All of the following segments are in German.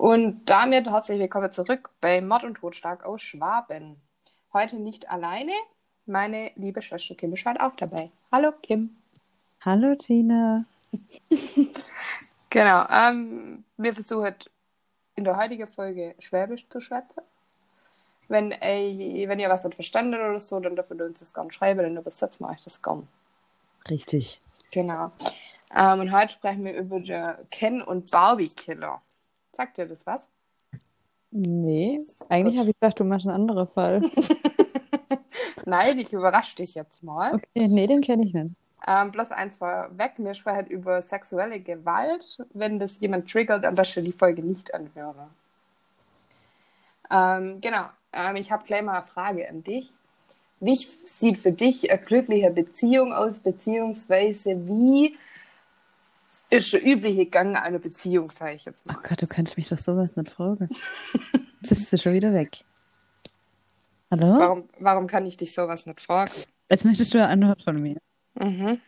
Und damit herzlich willkommen zurück bei Mord und Totschlag aus Schwaben. Heute nicht alleine, meine liebe Schwester Kim ist halt auch dabei. Hallo Kim. Hallo Tina. genau, ähm, wir versuchen in der heutigen Folge Schwäbisch zu schwätzen. Wenn, ey, wenn ihr was nicht verstanden oder so, dann dürft ihr uns das gerne schreiben, dann übersetzen wir euch das gerne. Richtig. Genau. Ähm, und heute sprechen wir über den Ken und Barbie Killer. Sagt dir das was? Nee, eigentlich habe ich gedacht, du machst einen anderen Fall. Nein, ich überrasche dich jetzt mal. Okay, nee, den kenne ich nicht. Ähm, bloß eins vorweg, wir sprechen über sexuelle Gewalt. Wenn das jemand triggert, dann dass ich die Folge nicht anhöre. Ähm, genau, ähm, ich habe gleich mal eine Frage an dich. Wie sieht für dich eine glückliche Beziehung aus, beziehungsweise wie ist der übliche Gang einer Beziehung, sage ich jetzt mal. Oh Gott, du kannst mich doch sowas nicht fragen. Jetzt ist du schon wieder weg. Hallo? Warum, warum kann ich dich sowas nicht fragen? Jetzt möchtest du eine Antwort von mir. Mhm.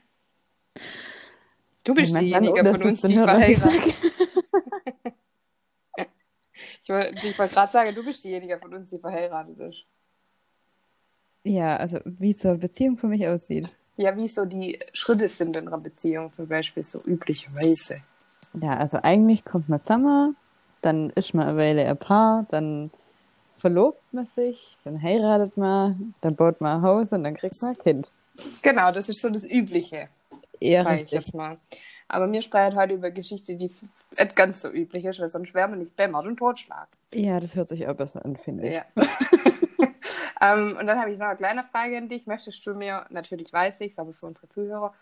Du bist diejenige von uns, die verheiratet Ich wollte ich wollte gerade sagen, du bist diejenige von uns, die verheiratet ist. Ja, also wie so eine Beziehung für mich aussieht. Ja, wie so die Schritte sind in einer Beziehung, zum Beispiel so üblicherweise. Ja, also eigentlich kommt man zusammen, dann ist man eine Weile ein Paar, dann verlobt man sich, dann heiratet man, dann baut man ein Haus und dann kriegt man ein Kind. Genau, das ist so das Übliche, Eher sage ich jetzt mal. Aber mir sprechen heute über Geschichte, die nicht ganz so üblich ist, weil sonst wären wir nicht bei Mord und Totschlag. Ja, das hört sich auch besser an, finde ich. Ja. ähm, und dann habe ich noch eine kleine Frage an dich. Möchtest du mir, natürlich weiß ich, aber für unsere Zuhörer,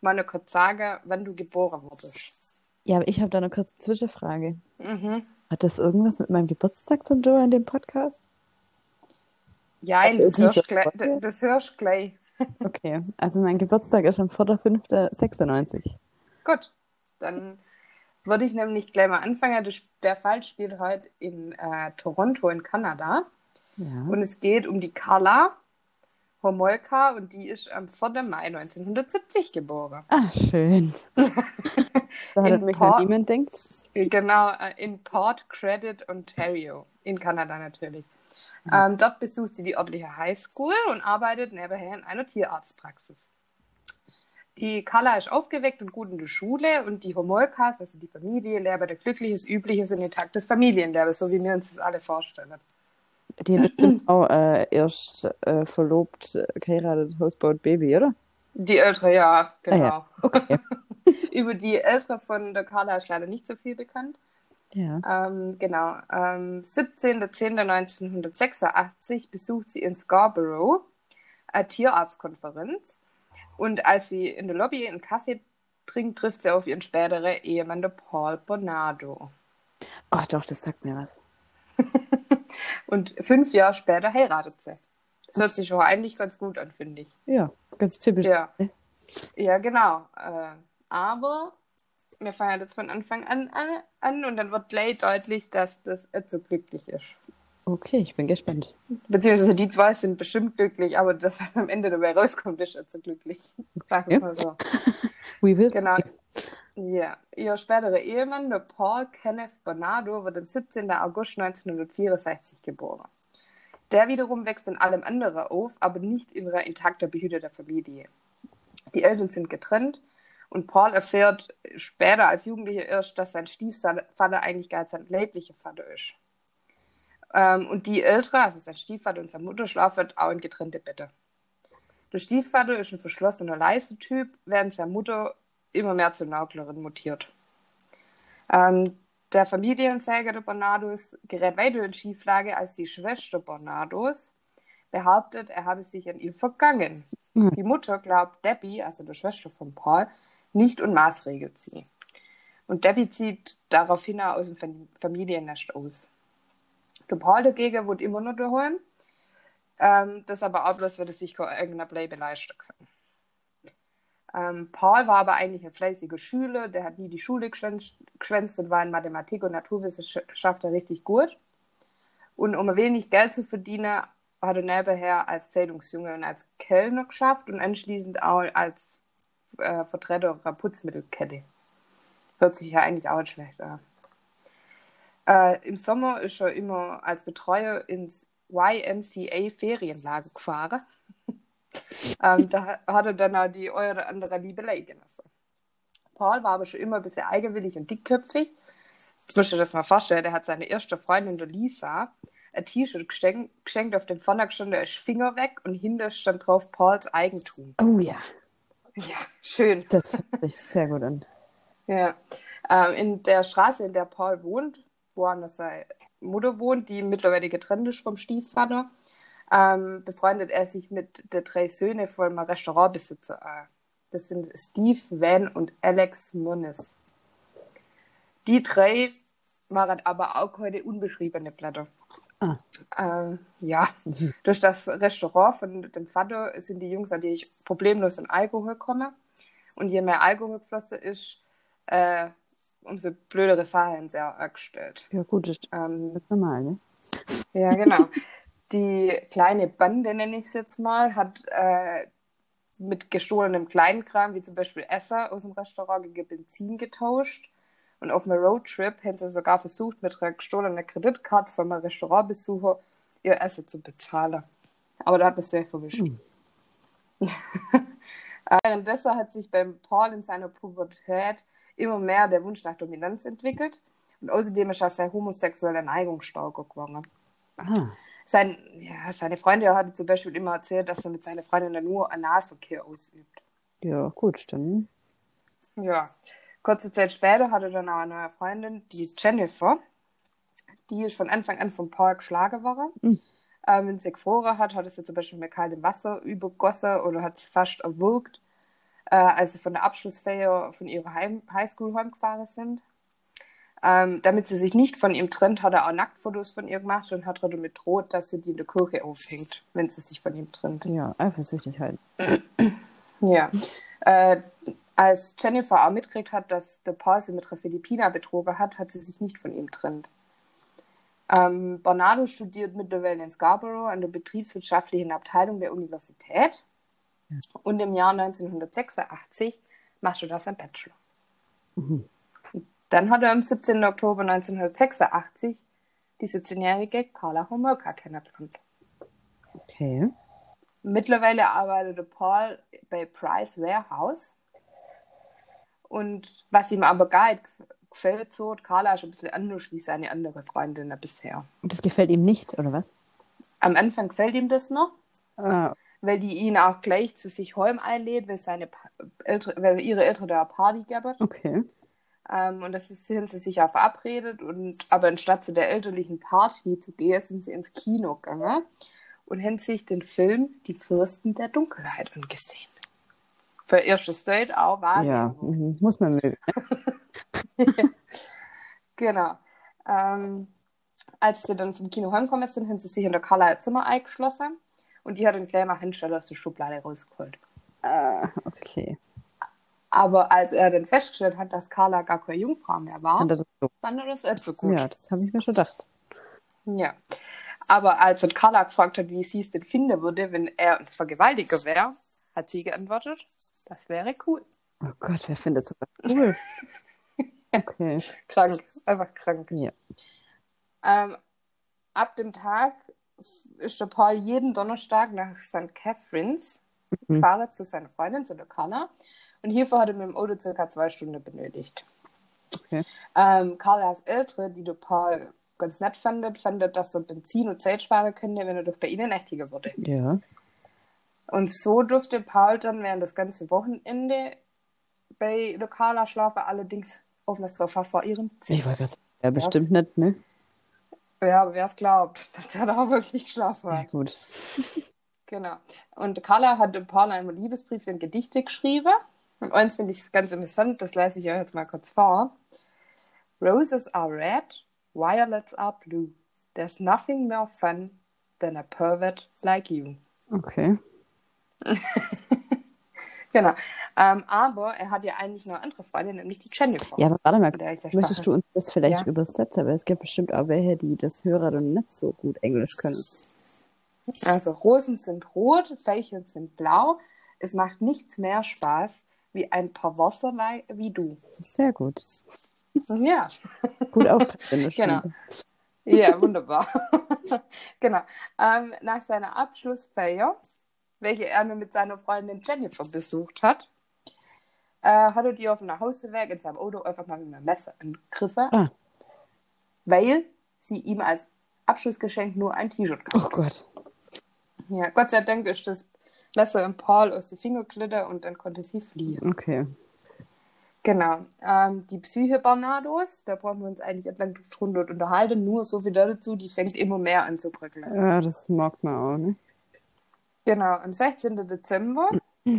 mal nur kurz sagen, wann du geboren wurdest? Ja, aber ich habe da eine kurze Zwischenfrage. Mhm. Hat das irgendwas mit meinem Geburtstag zu tun in dem Podcast? Ja, Äh, das hörst, gleich, das hörst gleich. Okay, also mein Geburtstag ist am 4.5.96. Gut, dann würde ich nämlich gleich mal anfangen. Der Fall spielt heute in äh, Toronto in Kanada. Ja. Und es geht um die Carla Homolka und die ist am 4. Mai 1970 geboren. Ah, schön. da hat In mich Port- niemand denkt. Genau, äh, in Port Credit, Ontario, in Kanada natürlich. Ähm, dort besucht sie die örtliche Highschool und arbeitet nebenher in einer Tierarztpraxis. Die Carla ist aufgeweckt und gut in der Schule und die Homolkas, also die Familie, leben ein glückliches, übliches und intaktes Familienleben, so wie wir uns das alle vorstellen. Die hat bestimmt auch äh, erst äh, verlobt, äh, geheiratet, Haus baut Baby, oder? Die ältere, ja, genau. Ah, ja. Okay. Über die ältere von der Carla ist leider nicht so viel bekannt. Ja. Ähm, genau. Ähm, 17.10.1986 besucht sie in Scarborough eine Tierarztkonferenz. Und als sie in der Lobby einen Kaffee trinkt, trifft sie auf ihren späteren Ehemann, der Paul Bonado. Ach doch, das sagt mir was. Und fünf Jahre später heiratet sie. Das hört sich schon eigentlich ganz gut an, finde ich. Ja, ganz typisch. Ja, ne? ja genau. Äh, aber wir fangen jetzt von Anfang an, an an und dann wird gleich deutlich, dass das so glücklich ist. Okay, ich bin gespannt. Beziehungsweise die zwei sind bestimmt glücklich, aber das, was am Ende dabei rauskommt, ist so glücklich. Wir es Ja. mal so. We will Genau. see. Ja. Ihr späterer Ehemann, der Paul Kenneth Bernardo, wird am 17. August 1964 geboren. Der wiederum wächst in allem anderen auf, aber nicht in einer intakter, behüteter Familie. Die Eltern sind getrennt und Paul erfährt später als Jugendlicher erst, dass sein Stiefvater eigentlich gar sein leiblicher Vater ist. Ähm, und die Ältere, also sein Stiefvater und seine Mutter, schlafen auch in getrennte Betten. Der Stiefvater ist ein verschlossener, leiser Typ, während seine Mutter immer mehr zur Nauglerin mutiert. Ähm, der Familiensäger der Bernardos gerät weiter in Schieflage, als die Schwester Bernardos behauptet, er habe sich an ihn vergangen. Hm. Die Mutter glaubt Debbie, also der Schwester von Paul, nicht und maßregelt sie. Und Debbie zieht daraufhin aus dem Fam- Familiennest aus. Der Paul dagegen wird immer noch daheim. Ähm, das aber auch bloß, weil er sich keine irgendeiner Bleibe leisten kann. Ähm, Paul war aber eigentlich ein fleißiger Schüler, der hat nie die Schule geschwänzt, und war in Mathematik und Naturwissenschaften richtig gut. Und um ein wenig Geld zu verdienen, hat er nebenher als Zeitungsjunge und als Kellner geschafft und anschließend auch als äh, Vertreter einer Putzmittelkette. Hört sich ja eigentlich auch nicht schlecht an. Äh, Im Sommer ist er immer als Betreuer ins YMCA Ferienlager gefahren. Ähm, da hat er dann auch die eure andere Liebelei genossen. Paul war aber schon immer ein bisschen eigenwillig und dickköpfig. Ich muss dir das mal vorstellen, der hat seine erste Freundin, der Lisa, ein T-Shirt geschenkt, geschenkt, auf dem vorne stand der Finger weg und hinter stand drauf Pauls Eigentum. Oh ja. Ja, schön. Das hört sich sehr gut an. Ja. Ähm, in der Straße, in der Paul wohnt, wo seine Mutter wohnt, die mittlerweile getrennt ist vom Stiefvater, ähm, befreundet er sich mit den drei Söhnen von einem Restaurantbesitzer. Äh, das sind Steve, Van und Alex Moniz. Die drei waren aber auch heute unbeschriebene Blätter. Ah. Ähm, ja, mhm. durch das Restaurant von dem Vater sind die Jungs natürlich problemlos in Alkohol gekommen. Und je mehr Alkohol geflossen ist, äh, umso blödere Sachen sehr angestellt. Ja, gut, das ähm, ist normal, ne? Ja, genau. die kleine Bande, nenne ich es jetzt mal, hat äh, mit gestohlenem Kleinkram, wie zum Beispiel Esser aus dem Restaurant, gegen Benzin getauscht. Und auf einem Roadtrip haben sie sogar versucht, mit einer gestohlenen Kreditkarte von einem Restaurantbesucher ihr Essen zu bezahlen. Aber da hat es sehr verwischt. Hm. Währenddessen hat sich beim Paul in seiner Pubertät immer mehr der Wunsch nach Dominanz entwickelt. Und außerdem ist er seine homosexuelle Neigung stärker geworden. Ah. Sein, ja, seine Freundin hat zum Beispiel immer erzählt, dass er mit seiner Freundin nur Analverkehr ausübt. Ja, gut, dann. Ja. Kurze Zeit später hatte er dann auch eine neue Freundin, die Jennifer. Die ist von Anfang an vom Paul geschlagen worden. Mhm. Ähm, wenn sie gefroren hat, hat er sie zum Beispiel mit kaltem Wasser übergossen oder hat sie fast erwürgt, äh, als sie von der Abschlussfeier von ihrer Heim Highschool heimgefahren sind. Ähm, damit sie sich nicht von ihm trennt, hat er auch Nacktfotos von ihr gemacht und hat damit droht, dass sie die in der Kirche aufhängt, wenn sie sich von ihm trennt. Ja, eifersüchtig halt. ja. Äh, als Jennifer auch mitgekriegt hat, dass der Paul sie mit einer Philippiner betrogen hat, hat sie sich nicht von ihm trennt. Ähm, Bernardo studiert mittlerweile in Scarborough an der betriebswirtschaftlichen Abteilung der Universität und im Jahr 1986 macht er da sein Bachelor. Mhm. Dann hat er am 17. Oktober 1986 die 17-jährige Carla Homolka kennengelernt. Okay. Mittlerweile arbeitet Paul bei Price Warehouse und was ihm aber gar nicht gefällt, so, Carla ist ein bisschen anders wie seine andere Freundin bisher. Und das gefällt ihm nicht, oder was? Am Anfang gefällt ihm das noch, ah. weil die ihn auch gleich zu sich heim einlädt, weil, seine weil ihre Eltern da eine Party geben. Okay. Ähm, und das sind sie sich ja verabredet. Und, aber anstatt zu der elterlichen Party zu gehen, sind sie ins Kino gegangen und haben sich den Film Die Fürsten der Dunkelheit angesehen. Für erstes Date auch war. Ja, mhm, muss man mögen. genau. Ähm, als sie dann vom Kino heimgekommen sind, haben sie sich in der Carla Zimmer eingeschlossen und die hat den gleich mal hinstellen aus der Schublade rausgeholt. Ah, okay. Aber als er dann festgestellt hat, dass Carla gar keine Jungfrau mehr war, fand er das, so. fand er das nicht so gut. Ja, das habe ich mir schon gedacht. Ja. Aber als er Carla gefragt hat, wie sie es denn finden würde, wenn er ein Vergewaltiger wäre, hat sie geantwortet, das wäre cool. Oh Gott, wer findet sowas cool? okay. Krank, einfach krank. Ja. Ähm, ab dem Tag ist der Paul jeden Donnerstag nach St. Catharines mhm. gefahren zu seiner Freundin, zu der Carla. Und hierfür hat er mit dem Auto circa zwei Stunden benötigt. Okay. Ähm, Carlas Ältere, die der Paul ganz nett fandet, fandet, dass er Benzin und Zeit sparen könnte, wenn er doch bei ihnen nächtiger wurde. Ja. Und so durfte Paul dann während das ganze Wochenende bei Carla schlafen, allerdings auf das Sofa vor ihrem Zimmer. Ich wollte gerade ja, bestimmt nicht, ne? Ja, aber wer es glaubt, dass der da wirklich geschlafen hat. Ja, gut. genau. Und Carla hat Paul einen Liebesbrief in Gedichte geschrieben. Und eins finde ich ganz interessant, das lese ich euch jetzt mal kurz vor. Roses are red, violets are blue. There's nothing more fun than a pervert like you. Okay. genau. Ähm, aber er hat ja eigentlich noch andere Freundin, nämlich die Jennifer. Ja, aber warte mal, möchtest du uns das vielleicht ja? übersetzen? Weil es gibt bestimmt auch welche, die das Hörer dann nicht so gut Englisch können. Also Rosen sind rot, Veilchen sind blau. Es macht nichts mehr Spaß wie ein paar Wasserlei wie du. Sehr gut. Ja. Gut der Genau. Ja, wunderbar. genau. Ähm, nach seiner Abschlussfeier, welche er nur mit seiner Freundin Jennifer besucht hat, äh, hat er die auf dem Nachhauseweg in seinem Auto einfach mal mit einem Messer angegriffen, Ah. weil sie ihm als Abschlussgeschenk nur ein T-Shirt Oh gab. Gott. Ja, Gott sei Dank ist das Messer im Paul aus den Finger glitter und dann konnte sie fliehen. Okay. Genau. Ähm, die Psyche Barnados, da brauchen wir uns eigentlich entlang drunter unterhalten, nur so viel dazu, die fängt immer mehr an zu bröckeln. Ja, das mag man auch, ne? Genau, am 16. Dezember,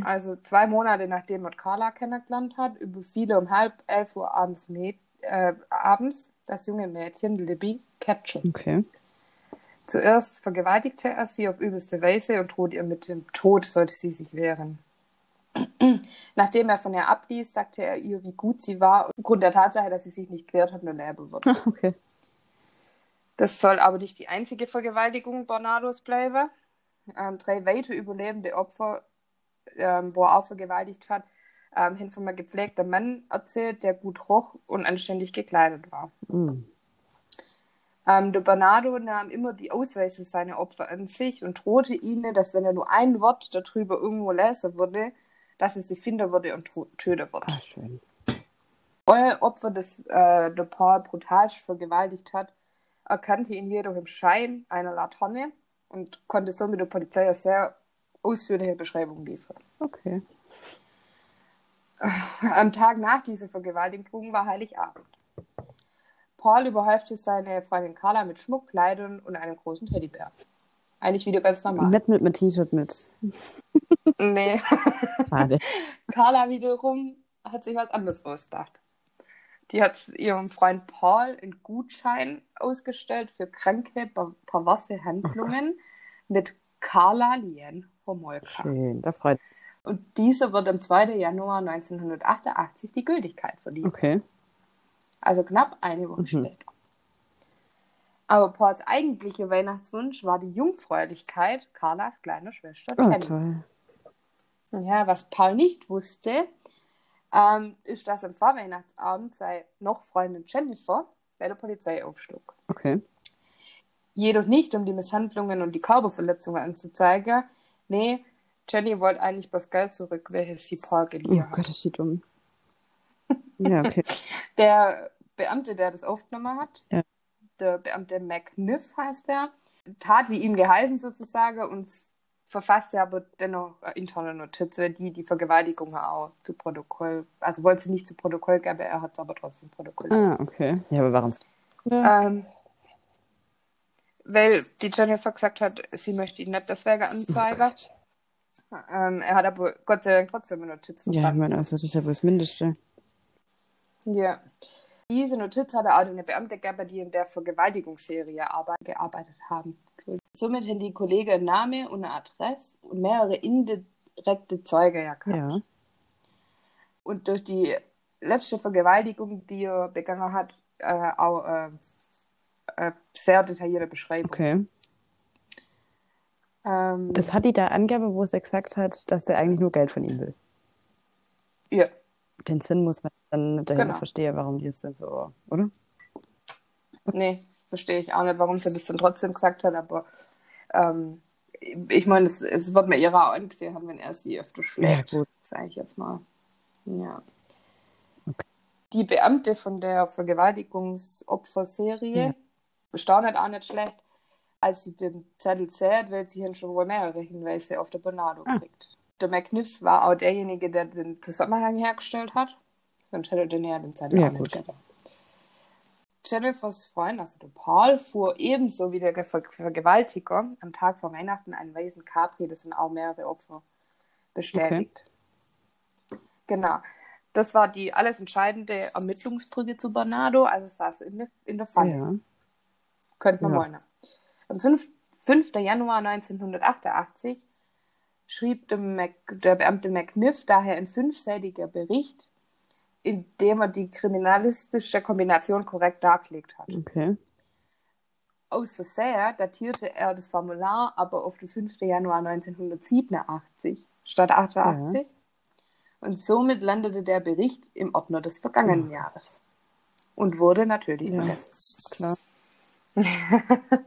also zwei Monate nachdem er Carla kennengelernt hat, überfiel er um halb elf Uhr abends, Mäd äh, abends das junge Mädchen Libby Ketchum. Okay. Zuerst vergewaltigte er sie auf übelste Weise und drohte ihr mit dem Tod, sollte sie sich wehren. Nachdem er von ihr abließ, sagte er ihr, wie gut sie war, aufgrund der Tatsache, dass sie sich nicht gewehrt hat, nur leben würde. Ah, okay. Das soll aber nicht die einzige Vergewaltigung Barnados bleiben. Ähm, drei weitere überlebende Opfer, ähm, wo er auch vergewaltigt hat, ähm, haben von einem gepflegten Mann erzählt, der gut roch und anständig gekleidet war. Mm. Ähm, der Bernardo nahm immer die Ausweise seiner Opfer an sich und drohte ihnen, dass wenn er nur ein Wort darüber irgendwo lesen würde, dass er sie finden würde und töten würde. Ah, schön. Euer Opfer, das äh, der Paul brutalst vergewaltigt hat, erkannte ihn jedoch im Schein einer Laterne und konnte somit der Polizei eine sehr ausführliche Beschreibung liefern. Okay. Am Tag nach dieser Vergewaltigung war Heiligabend. Paul überhäufte seine Freundin Carla mit Schmuck, Kleidern und einem großen Teddybär. Eigentlich wieder ganz normal. Nicht mit einem T-Shirt mit. Nee. Schade. Carla wiederum hat sich was anderes ausgedacht. Die hat ihrem Freund Paul einen Gutschein ausgestellt für kranke, per- perverse Handlungen mit Carla Lien Homolka. Schön. Da freut Und diese wird am 2. Januar 1988 die Gültigkeit verliehen. Okay. Also knapp eine Woche Mhm. später. Aber Pauls eigentlicher Weihnachtswunsch war die Jungfräulichkeit Carlas kleiner Schwester Oh, Tammy. toll. Ja, was Paul nicht wusste, ähm, ist, dass am Vorweihnachtsabend seine noch Freundin Jennifer bei der Polizei aufschlug. Okay. Jedoch nicht, um die Misshandlungen und die Körperverletzungen anzuzeigen. Nee, Jenny wollte eigentlich das Geld zurück, welches sie Paul Oh geliehen hat. Gott, ist die dumm. Ja, okay. Der Beamte, der das aufgenommen hat, Ja. der Beamte McNiff heißt der, tat wie ihm geheißen sozusagen und verfasste aber dennoch interne Notiz, weil die die Vergewaltigung auch zu Protokoll, also wollte sie nicht zu Protokoll geben, er hat es aber trotzdem Protokoll. Ah, okay. Ja, aber warum? Ähm, weil die Jennifer gesagt hat, sie möchte ihn nicht deswegen anzeigen. ähm, er hat aber Gott sei Dank trotzdem eine Notiz verfasst. Ja, ich meine, also das ist ja wohl das Mindeste. Ja. Diese Notiz hatte auch eine Beamte gegeben, die in der Vergewaltigungsserie arbeit gearbeitet haben. Somit haben die Kollegen einen Namen und eine Adresse und mehrere indirekte Zeuge ja gehabt. Ja. Und durch die letzte Vergewaltigung, die er begangen hat, äh, auch äh, äh, sehr detaillierte Beschreibung. Okay. Ähm, Das hat die da angegeben, wo sie gesagt hat, dass er eigentlich nur Geld von ihm will. ja, Den Sinn muss man dann dahinter Genau. verstehen, warum die es denn so, oder? nee, verstehe ich auch nicht, warum sie das dann trotzdem gesagt hat, aber ähm, ich meine, es, es wird mir ihrer auch angesehen haben, wenn er sie öfter schlägt. Ja. Sage ich jetzt mal. Ja. Okay. Die Beamte von der Vergewaltigungsopferserie Ja. bestaunet auch nicht schlecht, als sie den Zettel zählt, weil sie hier schon wohl mehrere Hinweise auf der Bernardo Ah. kriegt. Der McNiff war auch derjenige, der den Zusammenhang hergestellt hat. Sonst hätte er den ja den Zettel Ja, gut. Jennifers Freund, also der Paul, fuhr ebenso wie der Ver Vergewaltiger am Tag vor Weihnachten einen weißen Capri, das sind auch mehrere Opfer bestätigt. Genau. Das war die alles entscheidende Ermittlungsbrücke zu Bernardo, also saß in der, in der Pfanne. Ja. Könnte man Ja. wollen. Am 5. 5. Januar 1988 schrieb der, Mac, der Beamte McNiff daher ein fünfseitiger Bericht, in dem er die kriminalistische Kombination korrekt dargelegt hat. Okay. Aus Versehen datierte er das Formular aber auf den 5. Januar 1987 statt 88 und somit landete der Bericht im Ordner des vergangenen Jahres. und wurde natürlich Ja. verletzt. Klar.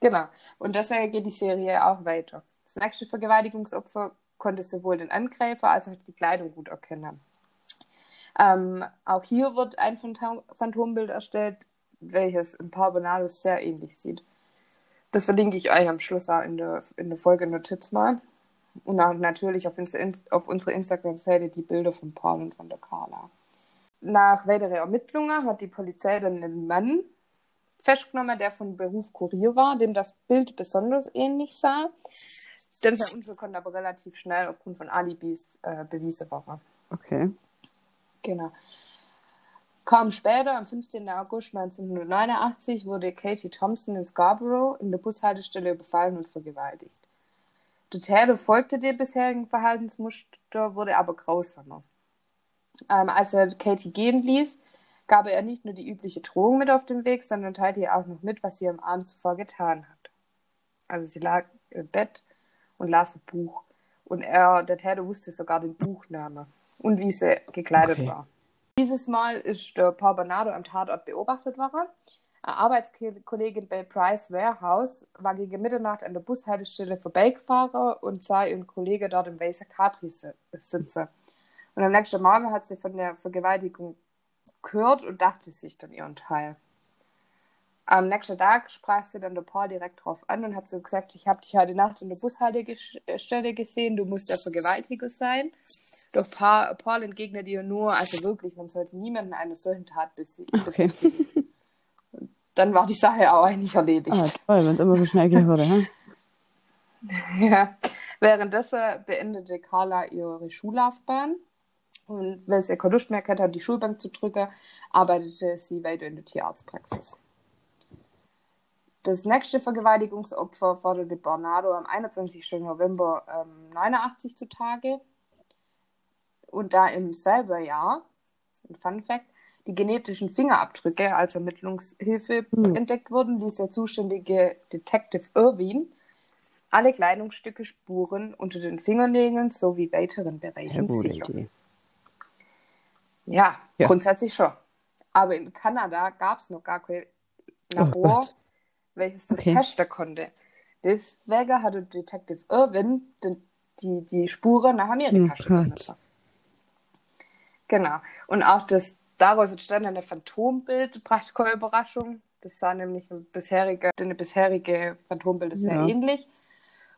genau. Und deswegen geht die Serie auch weiter. Das nächste Vergewaltigungsopfer konnte sowohl den Angreifer als auch die Kleidung gut erkennen. Ähm, auch hier wird ein Phantom Phantombild erstellt, welches im Paar Bonados sehr ähnlich sieht. Das verlinke ich euch am Schluss auch in der, in der Folge Notiz mal. Und auch natürlich auf, In- auf unserer Instagram-Seite die Bilder von Paul und von der Carla. Nach weiteren Ermittlungen hat die Polizei dann einen Mann festgenommen, der von Beruf Kurier war, dem das Bild besonders ähnlich sah. Denn sein Unfall konnte aber relativ schnell aufgrund von Alibis äh, bewiesen werden. Okay. Genau. Kaum später, am 15. August 1989, wurde Katie Thompson in Scarborough in der Bushaltestelle überfallen und vergewaltigt. Der Täter folgte dem bisherigen Verhaltensmuster, wurde aber grausamer. Ähm, als er Katie gehen ließ, gab er nicht nur die übliche Drohung mit auf den Weg, sondern teilte ihr auch noch mit, was sie am Abend zuvor getan hat. Also sie lag im Bett und las ein Buch. Und er, der Täter wusste sogar den Buchname und wie sie gekleidet Okay. war. Dieses Mal ist der Paul Bernardo am Tatort beobachtet worden. Eine Arbeitskollegin bei Price Warehouse war gegen Mitternacht an der Bushaltestelle vorbeigefahren und sah ihren Kollegen dort im weißen Capri si- sitzen. Und am nächsten Morgen hat sie von der Vergewaltigung gehört und dachte sich dann ihren Teil. Am nächsten Tag sprach sie dann der Paul direkt drauf an und hat so gesagt, ich habe dich heute Nacht in der Bushaltestelle gesehen, du musst der Vergewaltiger sein. Doch Pa- Paul entgegnet ihr nur, also wirklich, man sollte niemanden einer solchen Tat besiegen. Okay. Dann war die Sache auch eigentlich erledigt. Ah, toll, wenn es immer so schnell gehen würde, hä? Ja. Währenddessen beendete Carla ihre Schullaufbahn und weil sie keine Lust mehr gehabt hat, die Schulbank zu drücken, arbeitete sie weiter in der Tierarztpraxis. Das nächste Vergewaltigungsopfer forderte Bernardo am 21. November ähm, 89 zutage. Und da im selben Jahr, ein Fun Fact, die genetischen Fingerabdrücke als Ermittlungshilfe Hm. entdeckt wurden, ließ der zuständige Detective Irwin alle Kleidungsstücke, Spuren unter den Fingernägeln sowie weiteren Bereichen sichern. Ja, Ja. grundsätzlich schon. Aber in Kanada gab es noch gar kein Oh Labor, Gott. welches das Okay. testen konnte. Deswegen hatte Detective Irwin den, die, die Spuren nach Amerika Oh. Gott. Genau. Und auch das daraus entstandene Phantombild brachte keine Überraschung. Das sah nämlich im bisherige, den bisherige Phantombild sehr Ja. ähnlich.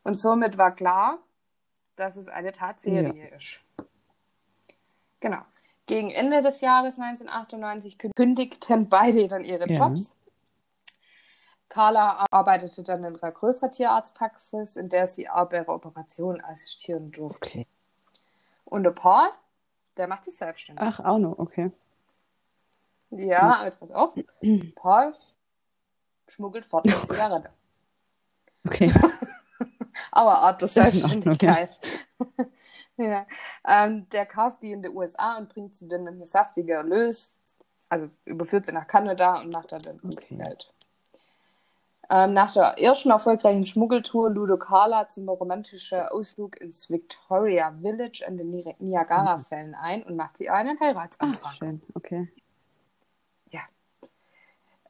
Und somit war klar, dass es eine Tatserie ist. Genau. Gegen Ende des Jahres 1998 kündigten beide dann ihre Ja. Jobs. Carla arbeitete dann in einer größeren Tierarztpraxis, in der sie auch bei ihrer Operation assistieren durfte. Okay. Und der Paul, der macht sich selbstständig. Ach, auch noch, okay. Ja, jetzt pass auf. Paul schmuggelt fort mit Zigarette. Okay. Aber Art der Selbstständigkeit. Ja. ähm, der kauft die in den USA und bringt sie dann mit einem saftigen Erlös, also überführt sie nach Kanada und macht da dann Okay. Geld. Ähm, nach der ersten erfolgreichen Schmuggeltour Ludo Carla zum romantischen Ausflug ins Victoria Village an den Ni- Niagara-Fällen ein und macht ihr einen Heiratsantrag. Ach, schön, okay.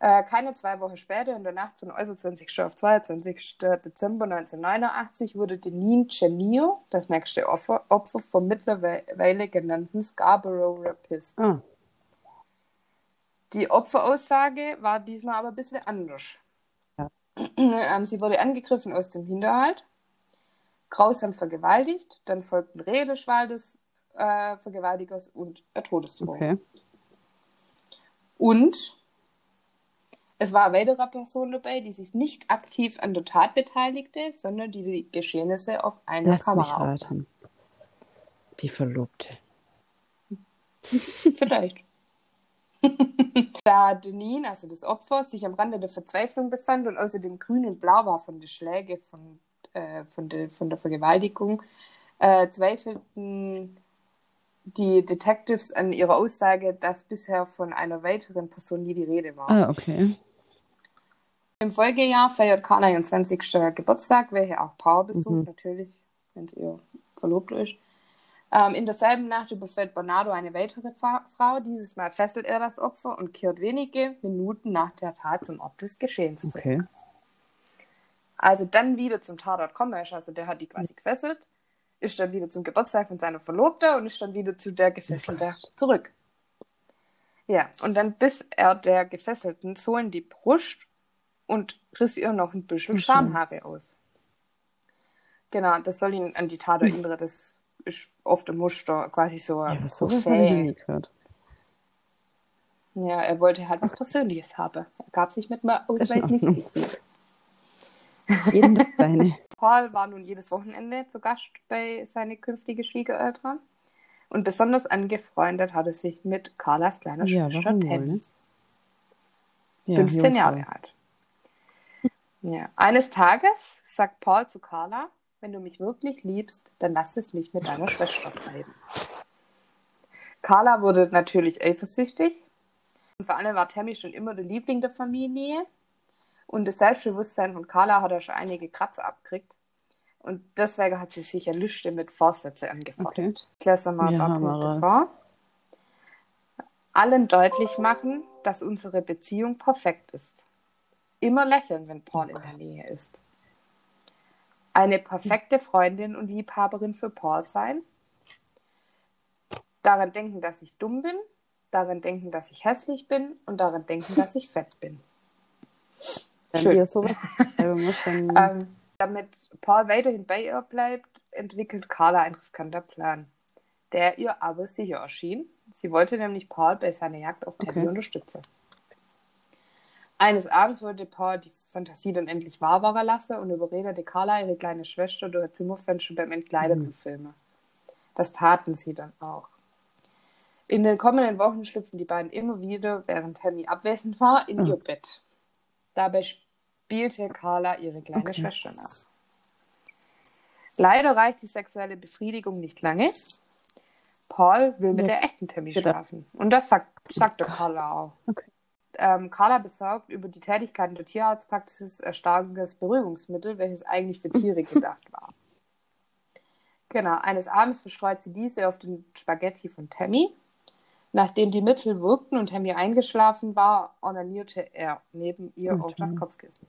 Äh, keine zwei Wochen später, in der Nacht von 21. auf 22. Dezember 1989, wurde Deneen Chenio, das nächste Opfer, Opfer vom mittlerweile genannten Scarborough Rapist. Ah, Die Opferaussage war diesmal aber ein bisschen anders. Ja. Ähm, sie wurde angegriffen aus dem Hinterhalt, grausam vergewaltigt, dann folgten Redeschwall des äh, Vergewaltigers und eine Todesdrohung. okay. Und es war eine weitere Person dabei, die sich nicht aktiv an der Tat beteiligte, sondern die die Geschehnisse auf einer Lass mich Kamera aufnahm. raten. Die Verlobte. Vielleicht. da Deneen, also das Opfer, sich am Rande der Verzweiflung befand und außerdem grün und blau war von den Schlägen von, äh, von, der, von der Vergewaltigung, äh, zweifelten die Detectives an ihrer Aussage, dass bisher von einer weiteren Person nie die Rede war. Ah, okay. Im Folgejahr feiert Carla ihren 20. Geburtstag, welche auch Paul besucht, Mhm. natürlich, wenn es ihr verlobt ist. Ähm, in derselben Nacht überfällt Bernardo eine weitere Fa Frau. Dieses Mal fesselt er das Opfer und kehrt wenige Minuten nach der Tat zum Ort des Geschehens zurück. Okay. Also dann wieder zum Tatort kommen, also der hat die quasi gefesselt, ist dann wieder zum Geburtstag von seiner Verlobten und ist dann wieder zu der Gefesselten zurück. Ja, und dann biss er der Gefesselten so in die Brust und riss ihr noch ein bisschen. Schamhaare aus. Genau, das soll ihn an die Tat erinnern, das ist oft ein Muster, quasi so. Ja, nie gehört. Ja, er wollte halt was Persönliches haben. Er gab sich mit dem Ausweis nicht zufrieden. Jeden Tag deine. Paul war nun jedes Wochenende zu Gast bei seinen künftigen Schwiegereltern. Und besonders angefreundet hat er sich mit Carlas kleiner Ja, Schwester Tammy, ne? Ja, 15 Jungfrau. Jahre alt. Ja. Eines Tages sagt Paul zu Carla, wenn du mich wirklich liebst, dann lass es mich mit deiner Schwester treiben. Carla wurde natürlich eifersüchtig. Und vor allem war Tammy schon immer der Liebling der Familie. Und das Selbstbewusstsein von Carla hat er schon einige Kratzer abgekriegt. Und deswegen hat sie sich eine Liste mit Vorsätzen angefordert. Okay. Ich lese mal ein Ja, paar Punkte vor. Allen deutlich machen, dass unsere Beziehung perfekt ist. Immer lächeln, wenn Paul in der Nähe ist. Eine perfekte Freundin und Liebhaberin für Paul sein. Daran denken, dass ich dumm bin. Daran denken, dass ich hässlich bin. Und daran denken, dass ich fett bin. Schön. ihr sowas Ähm, damit Paul weiterhin bei ihr bleibt, entwickelt Carla einen riskanter Plan, der ihr aber sicher erschien. Sie wollte nämlich Paul bei seiner Jagd auf Teddy Okay. unterstützen. Eines Abends wollte Paul die Fantasie dann endlich wahr werden lassen und überredete Carla, ihre kleine Schwester, durch ein Zimmerfenster beim Entkleiden Mhm. zu filmen. Das taten sie dann auch. In den kommenden Wochen schlüpften die beiden immer wieder, während Tammy abwesend war, in Ah. ihr Bett. Dabei spielte Carla ihre kleine Okay. Schwester nach. Leider reicht die sexuelle Befriedigung nicht lange. Paul will mit Ja. der echten Tammy schlafen. Und das sagt, sagte Oh. Carla auch. Okay. Ähm, Carla besorgt über die Tätigkeiten der Tierarztpraxis erstarkendes Beruhigungsmittel, welches eigentlich für Tiere gedacht war. Genau, eines Abends verstreut sie diese auf den Spaghetti von Tammy. Nachdem die Mittel wirkten und Tammy eingeschlafen war, onanierte er neben ihr auf das. Kopfkissen.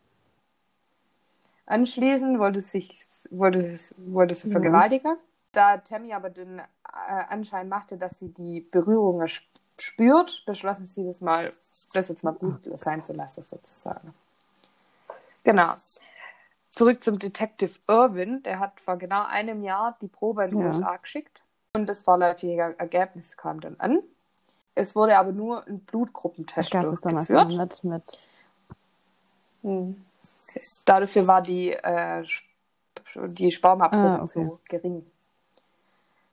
Anschließend wollte, sich, wollte, wollte sie Ja. vergewaltigen. Da Tammy aber den äh, Anschein machte, dass sie die Berührungen sp spürt, beschlossen sie das mal, das jetzt mal gut sein zu lassen, sozusagen. Genau. Zurück zum Detective Irwin. Der hat vor genau einem Jahr die Probe in die Ja. USA geschickt. Und das vorläufige Ergebnis kam dann an. Es wurde aber nur ein Blutgruppentest damals noch durchgeführt. nicht mit. Hm. Dafür war die, äh, die Spermaprobe Ah, okay. so gering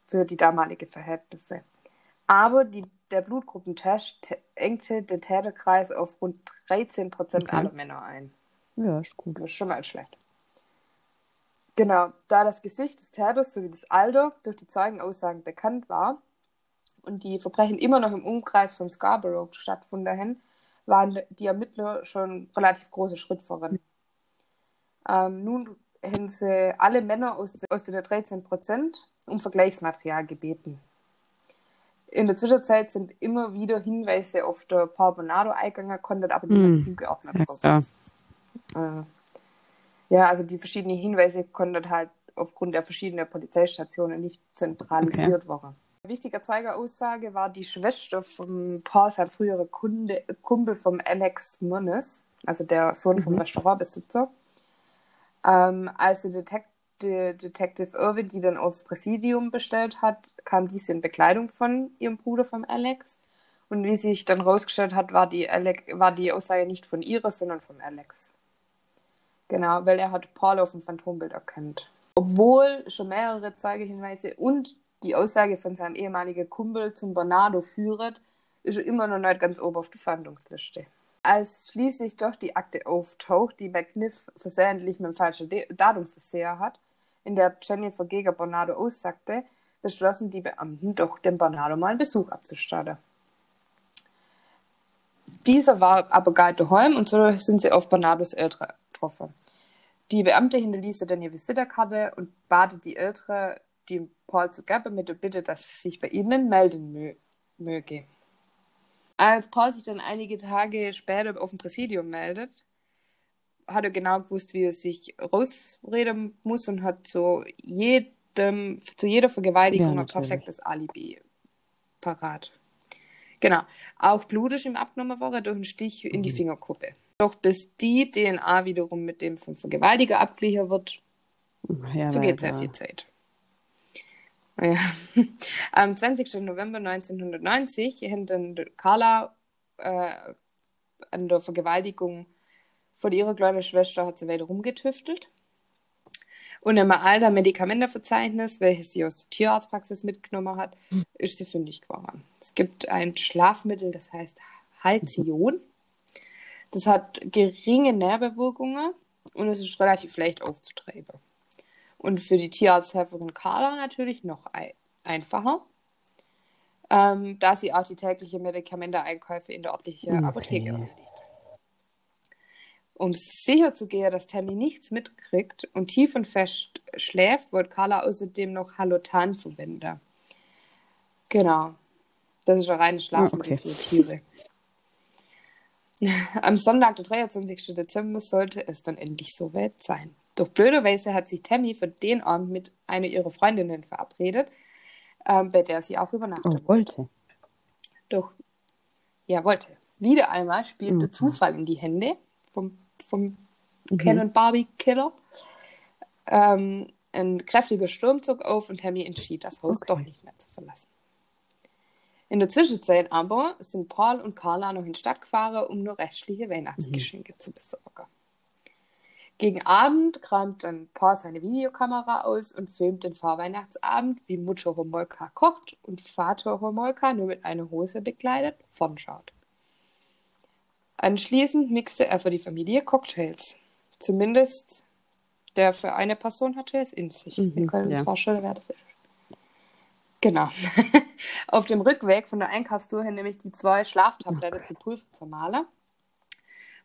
für die damalige Verhältnisse. Aber die, der Blutgruppentest engte den Täterkreis auf rund 13 Prozent Okay. aller Männer ein. Ja, ist gut. Das ist schon mal schlecht. Genau, da das Gesicht des Täters sowie das Alter durch die Zeugenaussagen bekannt war und die Verbrechen immer noch im Umkreis von Scarborough stattfanden, waren die Ermittler schon relativ große Schritt voran. Ähm, nun haben sie alle Männer aus, de, aus den 13 Prozent um Vergleichsmaterial gebeten. In der Zwischenzeit sind immer wieder Hinweise auf der Paul Bonado eingegangen, konnten aber Hm. zugeordnet Ja, werden. klar. Äh, ja, also die verschiedenen Hinweise konnten halt aufgrund der verschiedenen Polizeistationen nicht zentralisiert werden. Eine wichtige Zeugeaussage war die Schwester von Paul, sein früherer Kunde, Kumpel vom Alex Moniz, also der Sohn vom Mhm. Restaurantbesitzer. Ähm, als der Detect De Detective Irwin die dann aufs Präsidium bestellt hat, kam diese in Bekleidung von ihrem Bruder vom Alex. Und wie sich dann rausgestellt hat, war die, Alec, war die Aussage nicht von ihrer, sondern von Alex. Genau, weil er hat Paul auf dem Phantombild erkannt. Obwohl schon mehrere Zeugehinweise und die Aussage von seinem ehemaligen Kumpel zum Bernardo führt, ist er immer noch nicht ganz oben auf der Fahndungsliste. Als schließlich doch die Akte auftaucht, die McNiff versehentlich mit dem falschen Datum versehen hat, in der Jennifer gegen Bernardo aussagte, beschlossen die Beamten doch, dem Bernardo mal einen Besuch abzustatten. Dieser war aber gar daheim und so sind sie auf Bernardos Eltern getroffen. Die Beamte hinterließ dann ihre Visitenkarte und bat die Ältere, die Paul zu geben mit der Bitte, dass sie sich bei ihnen melden mö möge. Als Paul sich dann einige Tage später auf dem Präsidium meldet, hat er genau gewusst, wie er sich rausreden muss und hat zu jedem, zu jeder Vergewaltigung Ja, ein perfektes Alibi parat. Genau. Auch Blut ist ihm abgenommen worden durch einen Stich in die Mhm. Fingerkuppe. Doch bis die DNA wiederum mit dem vom Vergewaltiger abgeglichen wird, Ja, vergeht sehr viel Zeit. Ja. Am 20. November 1990 hätten Carla äh, an der Vergewaltigung von ihrer kleinen Schwester hat sie weiter rumgetüftelt. Und im alter Medikamentenverzeichnis, welches sie aus der Tierarztpraxis mitgenommen hat, ist sie fündig geworden. Es gibt ein Schlafmittel, das heißt Halcion. Das hat geringe Nährwirkungen und es ist relativ leicht aufzutreiben. Und für die Tierarzthelferin Carla natürlich noch ein einfacher, ähm, da sie auch die tägliche Medikamenteneinkäufe in der örtlichen Okay. Apotheke erledigt. Um sicher zu gehen, dass Tammy nichts mitkriegt und tief und fest schläft, wollte Carla außerdem noch Halotan verwenden. Genau. Das ist ein reines Schlafmittel okay. für Tiere. Am Sonntag, der 23. Dezember, sollte es dann endlich soweit sein. Doch blöderweise hat sich Tammy für den Abend mit einer ihrer Freundinnen verabredet, ähm, bei der sie auch übernachtet. Oh, wollte. Doch, ja, wollte. Wieder einmal spielt der Mhm. Zufall in die Hände vom, vom Mhm. Ken und Barbie Killer. Ähm, ein kräftiger Sturm zog auf und Tammy entschied, das Haus Okay. doch nicht mehr zu verlassen. In der Zwischenzeit aber sind Paul und Carla noch in die Stadt gefahren, um nur restliche Weihnachtsgeschenke zu besorgen. Gegen Abend kramt dann Paul seine Videokamera aus und filmt den Vorweihnachtsabend, wie Mutter Homolka kocht und Vater Homolka nur mit einer Hose bekleidet vornschaut. Anschließend mixte er für die Familie Cocktails. Zumindest der für eine Person hatte es in sich. Mhm, Wir können uns ja. vorstellen, wer das ist. Genau. Auf dem Rückweg von der Einkaufstour hin nämlich die zwei Schlaftabletten zu Pulver zermahlen.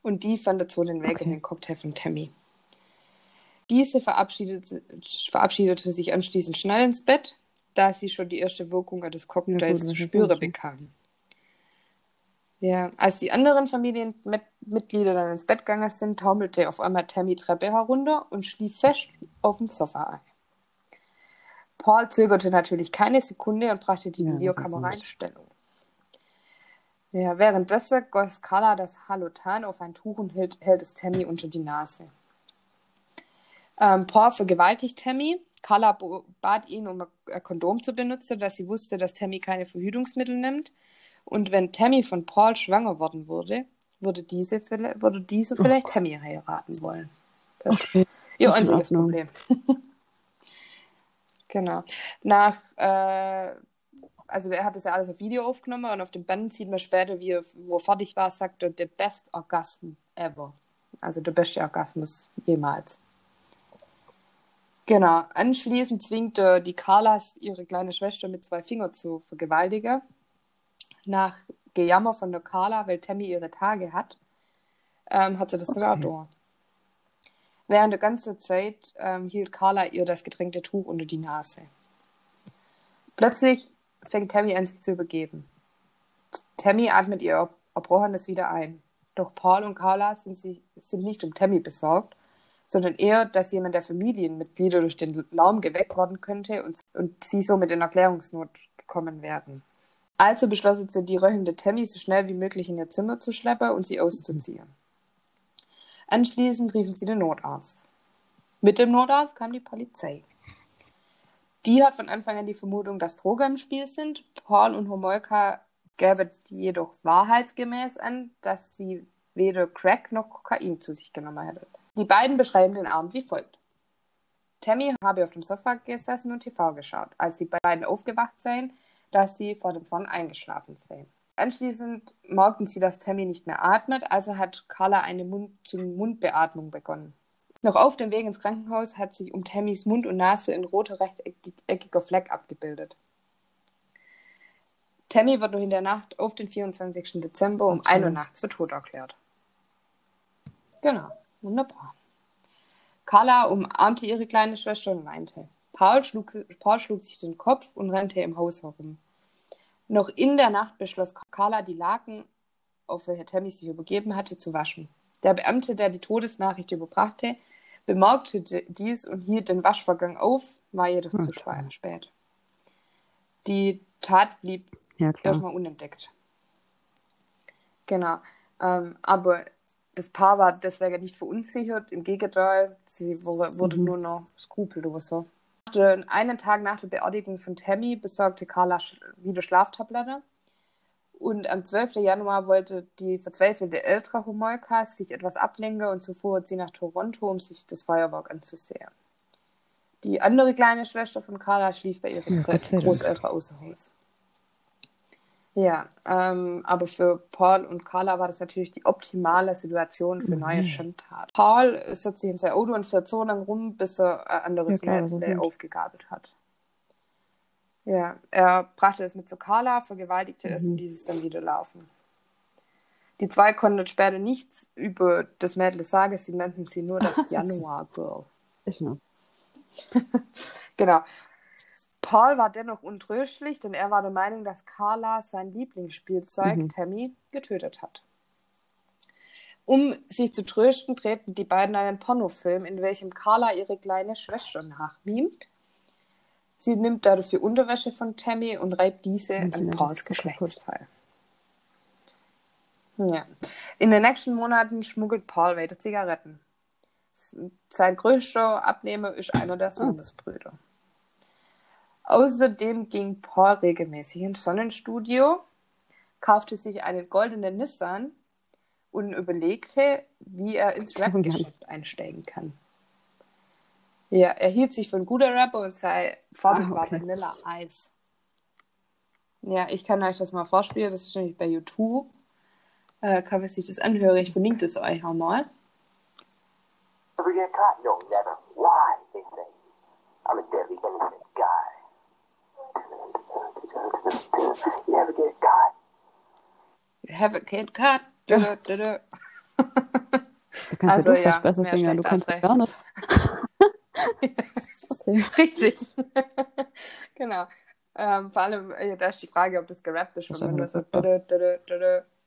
Und die fand so den Weg in Okay. den Cocktail von Tammy. Diese verabschiedete, verabschiedete sich anschließend schnell ins Bett, da sie schon die erste Wirkung des Cocktails Ja, zu spüren bekam. Ja, als die anderen Familienmitglieder dann ins Bett gegangen sind, taumelte auf einmal Tammy Treppe herunter und schlief fest auf dem Sofa ein. Paul zögerte natürlich keine Sekunde und brachte die Ja, Videokamera in? Stellung. Ja, währenddessen goss Carla das Halotan auf ein Tuch und hält, hält es Tammy unter die Nase. Ähm, Paul vergewaltigt Tammy. Carla bat ihn, um ein Kondom zu benutzen, da sie wusste, dass Tammy keine Verhütungsmittel nimmt. Und wenn Tammy von Paul schwanger worden würde, würde diese, vielleicht- würde diese vielleicht Tammy heiraten wollen. Das Okay. Ihr einziges. Problem. genau. Nach, äh, also er hat das ja alles auf Video aufgenommen und auf dem Band sieht man später, wie er, wo er fertig war, sagt er, the best orgasm ever. Also der beste Orgasmus jemals. Genau. Anschließend zwingt er die Carlas, ihre kleine Schwester mit zwei Fingern zu vergewaltigen. Nach Gejammer von der Carla, weil Tammy ihre Tage hat, ähm, hat sie das dann auch durch. Während der ganzen Zeit ähm, hielt Carla ihr das getränkte Tuch unter die Nase. Plötzlich fängt Tammy an, sich zu übergeben. Tammy atmet ihr Erbrochenes wieder ein. Doch Paul und Carla sind, sie, sind nicht um Tammy besorgt, sondern eher, dass jemand der Familienmitglieder durch den Laum geweckt worden könnte und, und sie somit in Erklärungsnot gekommen werden. Also beschlossen sie, die röchelnde Tammy so schnell wie möglich in ihr Zimmer zu schleppen und sie auszuziehen. Anschließend riefen sie den Notarzt. Mit dem Notarzt kam die Polizei. Die hat von Anfang an die Vermutung, dass Drogen im Spiel sind. Paul und Homolka gäbe jedoch wahrheitsgemäß an, dass sie weder Crack noch Kokain zu sich genommen hätte. Die beiden beschreiben den Abend wie folgt. Tammy habe auf dem Sofa gesessen und TV geschaut, als die beiden aufgewacht seien, dass sie vor dem Fond eingeschlafen seien. Anschließend merkten sie, dass Tammy nicht mehr atmet, also hat Carla eine Mund-zu-Mund-Beatmung begonnen. Noch auf dem Weg ins Krankenhaus hat sich um Tammys Mund und Nase ein roter rechteckiger Fleck abgebildet. Tammy wird noch in der Nacht auf den 24. Dezember um Okay. 1 Uhr nachts für tot erklärt. Genau, wunderbar. Carla umarmte ihre kleine Schwester und weinte. Paul schlug, Paul schlug sich den Kopf und rannte im Haus herum. Noch in der Nacht beschloss Carla, die Laken, auf welche Tammy sich übergeben hatte, zu waschen. Der Beamte, der die Todesnachricht überbrachte, bemerkte dies und hielt den Waschvorgang auf, war jedoch okay. zu spät. Die Tat blieb ja, erstmal unentdeckt. Genau. Ähm, aber das Paar war deswegen nicht verunsichert, im Gegenteil, sie wurde, wurde mhm. nur noch skrupelloser. Einen Tag nach der Beerdigung von Tammy besorgte Carla wieder Schlaftablette. Und am 12. Januar wollte die verzweifelte ältere Homolka sich etwas ablenken und so fuhr sie nach Toronto, um sich das Feuerwerk anzusehen. Die andere kleine Schwester von Carla schlief bei ihren ja, Großeltern außer Haus. Ja, ähm, aber für Paul und Carla war das natürlich die optimale Situation für neue mhm. Schandtaten. Paul setzt sich in sein Auto und fährt so lange rum, bis er ein anderes ja, Mädchen aufgegabelt hat. Ja, er brachte es mit zu Carla, vergewaltigte mhm. es und ließ es dann wieder laufen. Die zwei konnten später nichts über das Mädel sagen, sie nannten sie nur das Januar Girl. Ist noch. genau. Paul war dennoch untröstlich, denn er war der Meinung, dass Carla sein Lieblingsspielzeug, mhm. Tammy, getötet hat. Um sich zu trösten, treten die beiden einen Pornofilm, in welchem Carla ihre kleine Schwester nachmimt. Sie nimmt dafür Unterwäsche von Tammy und reibt diese an Pauls Geschlechtsteil. Ja. In den nächsten Monaten schmuggelt Paul weiter Zigaretten. Sein größter Abnehmer ist einer der Sohnesbrüder. Oh. Außerdem ging Paul regelmäßig ins Sonnenstudio, kaufte sich einen goldenen Nissan und überlegte, wie er ins Rap-Geschäft einsteigen kann. Ja, er hielt sich für ein guter Rapper und sei Vorbild ah, okay. war Vanilla Ice. Ja, ich kann euch das mal vorspielen, das ist nämlich bei YouTube. Äh, kann man sich das anhören, ich verlinke es euch auch mal. Never get caught, no, never. Why, they say. I'm a deadly innocent guy. You have a get caught. You have a get caught. Ja. Du, du, du. Da kannst also, ja du ja, besser singen, du kannst gar nicht. okay. Richtig. genau. Ähm, vor allem, ja, da ist die Frage, ob das gerappt ist. Von das so,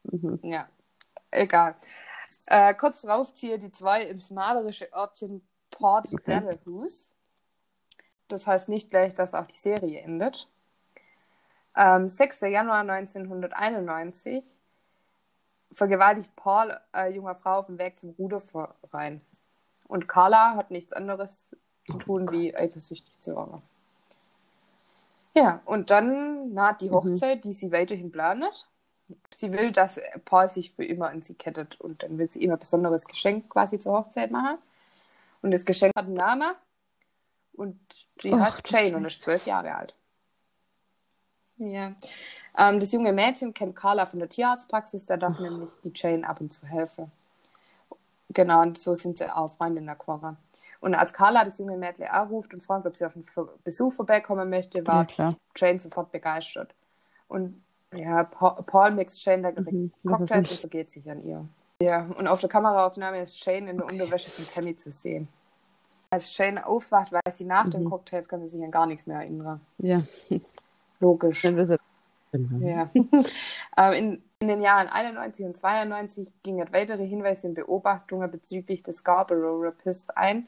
mhm. Ja, egal. Äh, kurz drauf ziehe die zwei ins malerische Örtchen Port okay. Das heißt nicht gleich, dass auch die Serie endet. Ähm, 6. Januar 1991 vergewaltigt Paul eine junge Frau auf dem Weg zum Ruderverein. Und Carla hat nichts anderes zu tun, wie eifersüchtig zu werden. Ja, und dann naht die mhm. Hochzeit, mhm. die sie weiterhin planet. Sie will, dass Paul sich für immer an sie kettet und dann will sie ihm ein besonderes Geschenk quasi zur Hochzeit machen. Und das Geschenk hat einen Namen und die Och, heißt Jane und ist zwölf Jahre alt. Ja. Ähm, das junge Mädchen kennt Carla von der Tierarztpraxis, der darf oh. nämlich die Jane ab und zu helfen. Genau, und so sind sie auch Freunde in der Quora. Und als Carla das junge Mädchen anruft und fragt, ob sie auf einen Besuch vorbeikommen möchte, war ja, Jane sofort begeistert. Und ja, Paul mixt Jane da direkt mhm, Cocktails und vergeht sich an ihr. Ja, und auf der Kameraaufnahme ist Jane in der okay. Unterwäsche von Tammy zu sehen. Als Jane aufwacht, weiß sie nach mhm. den Cocktails, kann sie sich an gar nichts mehr erinnern. Ja. Logisch. Ja. ähm, in, in den Jahren 91 und 92 gingen weitere Hinweise und Beobachtungen bezüglich des Scarborough Rapist ein,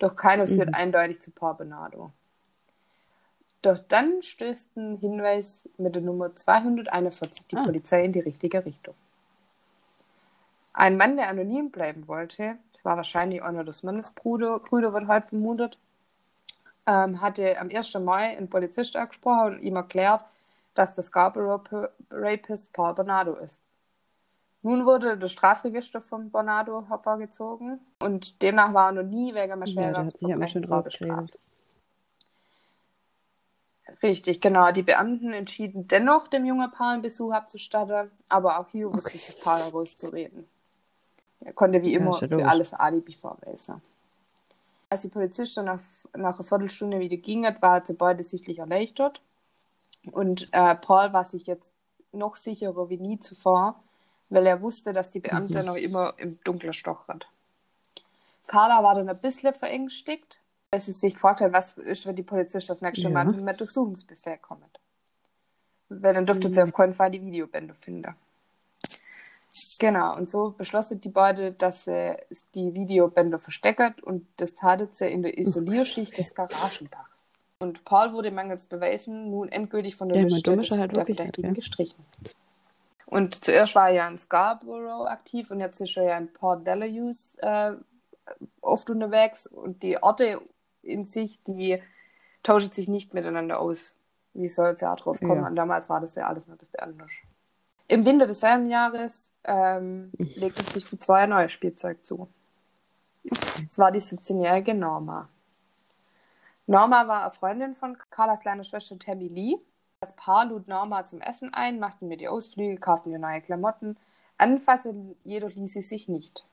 doch keiner führt mhm. eindeutig zu Paul Bernardo. Doch dann stößt ein Hinweis mit der Nummer 241 die ah. Polizei in die richtige Richtung. Ein Mann, der anonym bleiben wollte, das war wahrscheinlich einer des Mannes Brüder, Brüder wird heute vermutet, ähm, hatte am 1. Mai einen Polizist angesprochen und ihm erklärt, dass das Scarborough Rapist Paul Bernardo ist. Nun wurde das Strafregister von Bernardo hervorgezogen und demnach war er noch nie wegen einer schwerer ja, bestraft. Richtig, genau. Die Beamten entschieden dennoch, dem jungen Paar einen Besuch abzustatten, aber auch hier wusste sich Paul rauszureden. Er konnte wie immer ja, für alles Alibi vorweisen. Als die Polizistin nach, nach einer Viertelstunde wieder ging, war sie beide sichtlich erleichtert. Und äh, Paul war sich jetzt noch sicherer wie nie zuvor, weil er wusste, dass die Beamte mhm. noch immer im Dunkeln stochert. Carla war dann ein bisschen verängstigt, dass sie sich gefragt hat, was ist, wenn die Polizisten das nächste Ja. Mal mit Durchsuchungsbefehl kommen. Weil dann dürfte sie Mhm. auf keinen Fall die Videobände finden. Genau, und so beschlossen die beiden, dass sie die Videobänder verstecken und das taten sie in der Isolierschicht des Garagendachs. Und Paul wurde mangels Beweisen nun endgültig von der Ja, Liste halt der Verdächtigen gestrichen. Und zuerst war er ja in Scarborough aktiv und jetzt ist er ja in Port Delaware äh, oft unterwegs und die Orte in sich, die tauschen sich nicht miteinander aus. Wie soll es ja drauf kommen? Ja. Und damals war das ja alles noch ein bisschen anders. Im Winter desselben Jahres ähm, legte sich die zwei ein neues Spielzeug zu. Es war die 17-jährige Norma. Norma war eine Freundin von Carlas kleiner Schwester Tammy Lee. Das Paar lud Norma zum Essen ein, machten mir die Ausflüge, kauften mir neue Klamotten. Anfassen jedoch ließ sie sich nicht.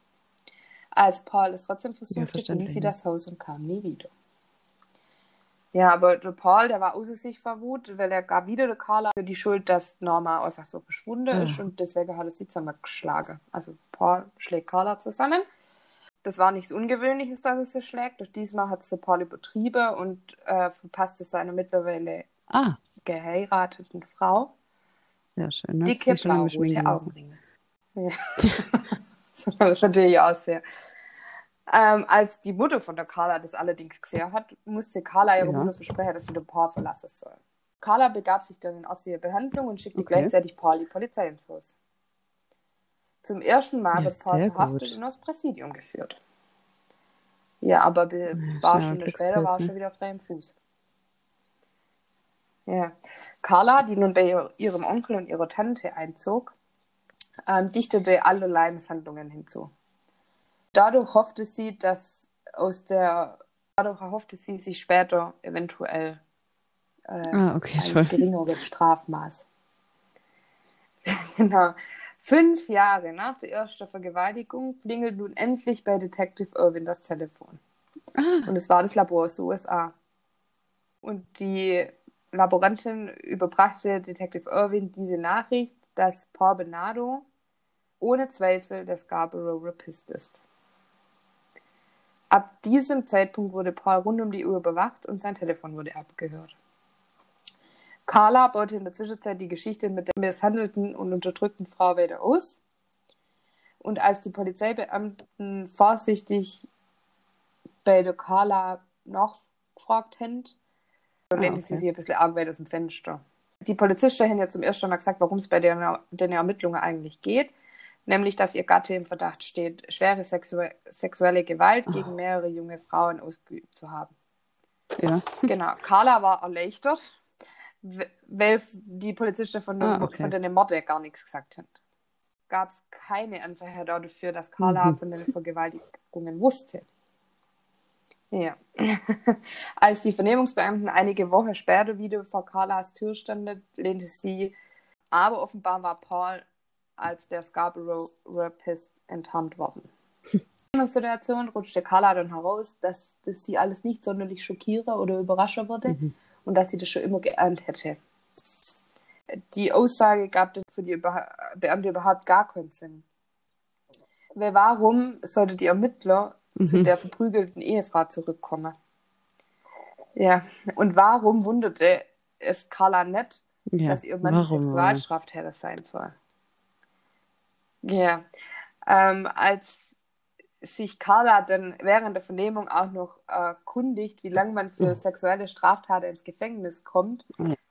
Als Paul es trotzdem versuchte, verließ sie ne? das Haus und kam nie wieder. Ja, aber der Paul, der war außer sich vor Wut, weil er gab wieder der Carla die Schuld, dass Norma einfach so verschwunden Ja. ist und deswegen hat er sie zusammengeschlagen. Also Paul schlägt Carla zusammen. Das war nichts Ungewöhnliches, dass es sie schlägt. Doch diesmal hat es der Paul übertrieben und äh, verpasste seine mittlerweile Ah, geheirateten Frau sehr schön. Ne? schon schminken lassen. Augenringe. Ja. so war das natürlich auch sehr. Ähm, als die Mutter von der Carla das allerdings gesehen hat, musste Carla ihre Ja. Mutter versprechen, dass sie den Paul verlassen soll. Carla begab sich dann in ärztliche Behandlung und schickte Okay. gleichzeitig Paul die Polizei ins Haus. Zum ersten Mal Ja, wird Paul verhaftet und aus Präsidium geführt. Ja, aber be- Ja, ist paar Stunden Glückspilz, später war er ne? schon wieder frei im Fuß. Ja. Carla, die nun bei ihr- ihrem Onkel und ihrer Tante einzog, ähm, dichtete allerlei Misshandlungen hinzu. Dadurch hoffte sie, dass aus der, dadurch erhoffte sie sich später eventuell äh, Ah, okay, ein toll. geringeres Strafmaß. genau. Fünf Jahre nach der ersten Vergewaltigung klingelt nun endlich bei Detective Irwin das Telefon. Ah, Und es war das Labor aus den USA. Und die Laborantin überbrachte Detective Irwin diese Nachricht, dass Paul Bernardo ohne Zweifel der Scarborough Rapist ist. Ab diesem Zeitpunkt wurde Paul rund um die Uhr bewacht und sein Telefon wurde abgehört. Carla baute in der Zwischenzeit die Geschichte mit der misshandelten und unterdrückten Frau wieder aus. Und als die Polizeibeamten vorsichtig bei der Carla nachgefragt haben, Ah, lehnte sie okay. sich ein bisschen arg weit aus dem Fenster. Die Polizisten haben ja zum ersten Mal gesagt, worum es bei den, den Ermittlungen eigentlich geht. Nämlich, dass ihr Gatte im Verdacht steht, schwere sexue sexuelle Gewalt Ah. gegen mehrere junge Frauen ausgeübt zu haben. ja. Genau. Carla war erleichtert, weil die Polizisten von, Ah, okay. von den Morden gar nichts gesagt haben. Gab es keine Anzeichen dafür, dass Carla Mhm. von den Vergewaltigungen wusste. Ja. Als die Vernehmungsbeamten einige Wochen später wieder vor Carlas Tür standen, lehnte sie, aber offenbar war Paul als der Scarborough Rapist enttarnt worden. In der Situation rutschte Carla dann heraus, dass das sie alles nicht sonderlich schockiere oder überrasche würde Mhm. und dass sie das schon immer geahnt hätte. Die Aussage gab dann für die Über Beamte überhaupt gar keinen Sinn. Weil warum sollte die Ermittler zu Mhm. der verprügelten Ehefrau zurückkommen? Ja, und warum wunderte es Carla nicht, ja. dass ihr Mann Warum? Sexualstraftäter sein soll? Ja, ähm, als sich Carla dann während der Vernehmung auch noch erkundigt, wie lange man für sexuelle Straftaten ins Gefängnis kommt,